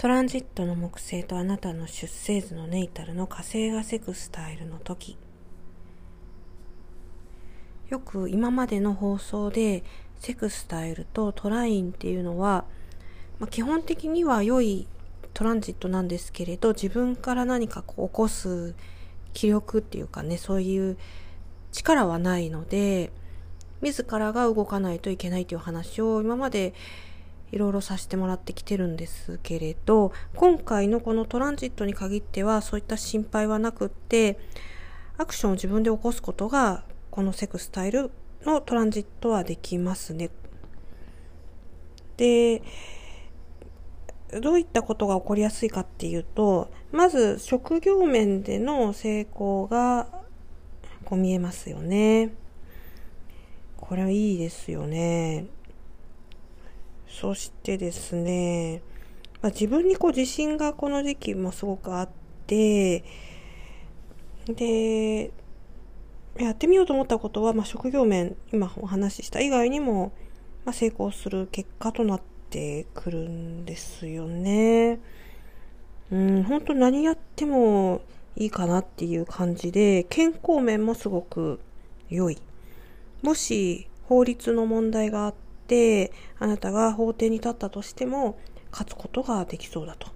トランジットの木星とあなたの出生図のネイタルの火星がセクスタイルの時。よく今までの放送でセクスタイルとトラインっていうのは、まあ、基本的には良いトランジットなんですけれど自分から何かこう起こす気力っていうかねそういう力はないので自らが動かないといけないという話を今までいろいろさせてもらってきてるんですけれど今回のこのトランジットに限ってはそういった心配はなくってアクションを自分で起こすことがこのセクスタイルのトランジットはできますね。でどういったことが起こりやすいかっていうとまず職業面での成功がこう見えますよね。これはいいですよね。そしてですね、まあ、自分にこう自信がこの時期もすごくあって、で、やってみようと思ったことは、まあ、職業面、今お話しした以外にも、まあ、成功する結果となってくるんですよね。うん、本当何やってもいいかなっていう感じで、健康面もすごく良い。もし法律の問題があって、あなたが法廷に立ったとしても、勝つことができそうだと。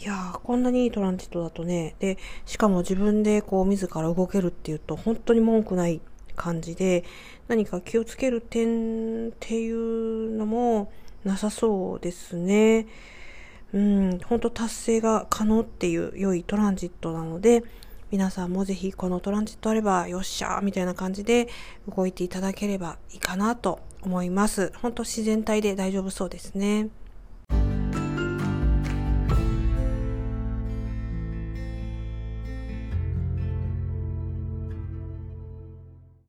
いやー、こんなにいいトランジットだとね、で、しかも自分でこう自ら動けるっていうと、本当に文句ない感じで、何か気をつける点っていうのもなさそうですね。うん、本当達成が可能っていう良いトランジットなので、皆さんもぜひこのトランジットあればよっしゃーみたいな感じで動いていただければいいかなと思います。ほんと自然体で大丈夫そうですね。